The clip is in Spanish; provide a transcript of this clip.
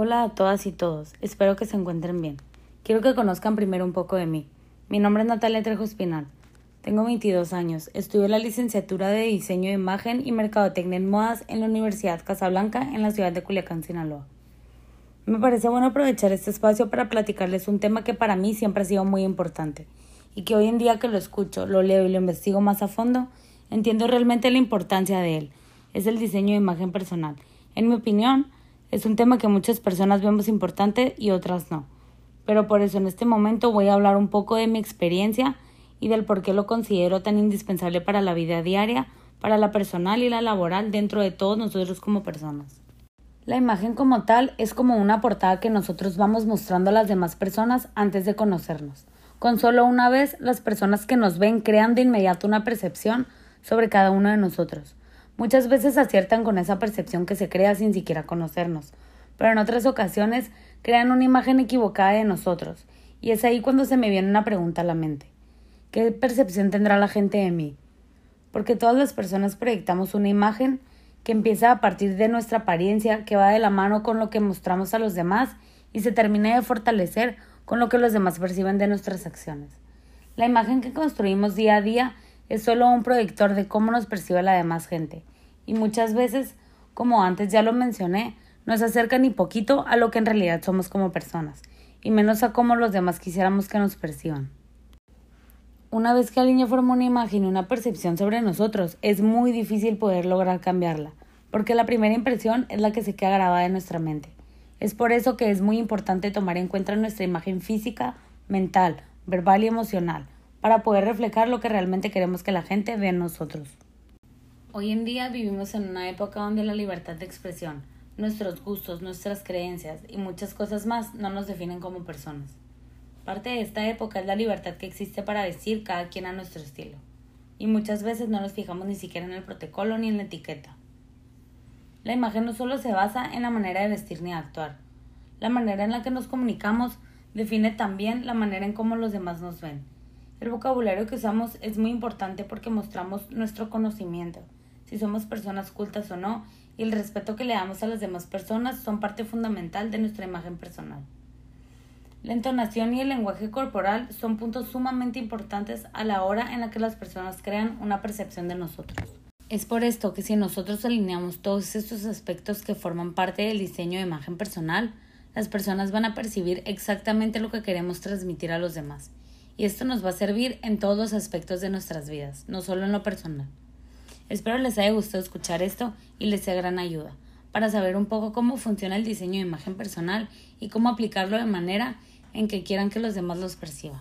Hola a todas y todos, espero que se encuentren bien. Quiero que conozcan primero un poco de mí. Mi nombre es Natalia Trejo Espinal. Tengo 22 años, estudio la licenciatura de Diseño de Imagen y Mercadotecnia en Modas en la Universidad Casablanca en la ciudad de Culiacán, Sinaloa. Me parece bueno aprovechar este espacio para platicarles un tema que para mí siempre ha sido muy importante y que hoy en día que lo escucho, lo leo y lo investigo más a fondo, entiendo realmente la importancia de él. Es el diseño de imagen personal. En mi opinión, es un tema que muchas personas vemos importante y otras no. Pero por eso en este momento voy a hablar un poco de mi experiencia y del por qué lo considero tan indispensable para la vida diaria, para la personal y la laboral dentro de todos nosotros como personas. La imagen como tal es como una portada que nosotros vamos mostrando a las demás personas antes de conocernos. Con solo una vez, las personas que nos ven crean de inmediato una percepción sobre cada uno de nosotros. Muchas veces aciertan con esa percepción que se crea sin siquiera conocernos, pero en otras ocasiones crean una imagen equivocada de nosotros, y es ahí cuando se me viene una pregunta a la mente. ¿Qué percepción tendrá la gente de mí? Porque todas las personas proyectamos una imagen que empieza a partir de nuestra apariencia, que va de la mano con lo que mostramos a los demás y se termina de fortalecer con lo que los demás perciben de nuestras acciones. La imagen que construimos día a día es solo un proyector de cómo nos percibe la demás gente, y muchas veces, como antes ya lo mencioné, no se acerca ni poquito a lo que en realidad somos como personas, y menos a cómo los demás quisiéramos que nos perciban. Una vez que niño forma una imagen y una percepción sobre nosotros, es muy difícil poder lograr cambiarla, porque la primera impresión es la que se queda grabada en nuestra mente. Es por eso que es muy importante tomar en cuenta nuestra imagen física, mental, verbal y emocional, para poder reflejar lo que realmente queremos que la gente vea en nosotros. Hoy en día vivimos en una época donde la libertad de expresión, nuestros gustos, nuestras creencias y muchas cosas más no nos definen como personas. Parte de esta época es la libertad que existe para decir cada quien a nuestro estilo. Y muchas veces no nos fijamos ni siquiera en el protocolo ni en la etiqueta. La imagen no solo se basa en la manera de vestir ni de actuar. La manera en la que nos comunicamos define también la manera en cómo los demás nos ven el vocabulario que usamos es muy importante porque mostramos nuestro conocimiento, si somos personas cultas o no, y el respeto que le damos a las demás personas son parte fundamental de nuestra imagen personal. La entonación y el lenguaje corporal son puntos sumamente importantes a la hora en la que las personas crean una percepción de nosotros. Es por esto que si nosotros alineamos todos estos aspectos que forman parte del diseño de imagen personal, las personas van a percibir exactamente lo que queremos transmitir a los demás y esto nos va a servir en todos los aspectos de nuestras vidas, no solo en lo personal. Espero les haya gustado escuchar esto y les sea gran ayuda para saber un poco cómo funciona el diseño de imagen personal y cómo aplicarlo de manera en que quieran que los demás los perciban.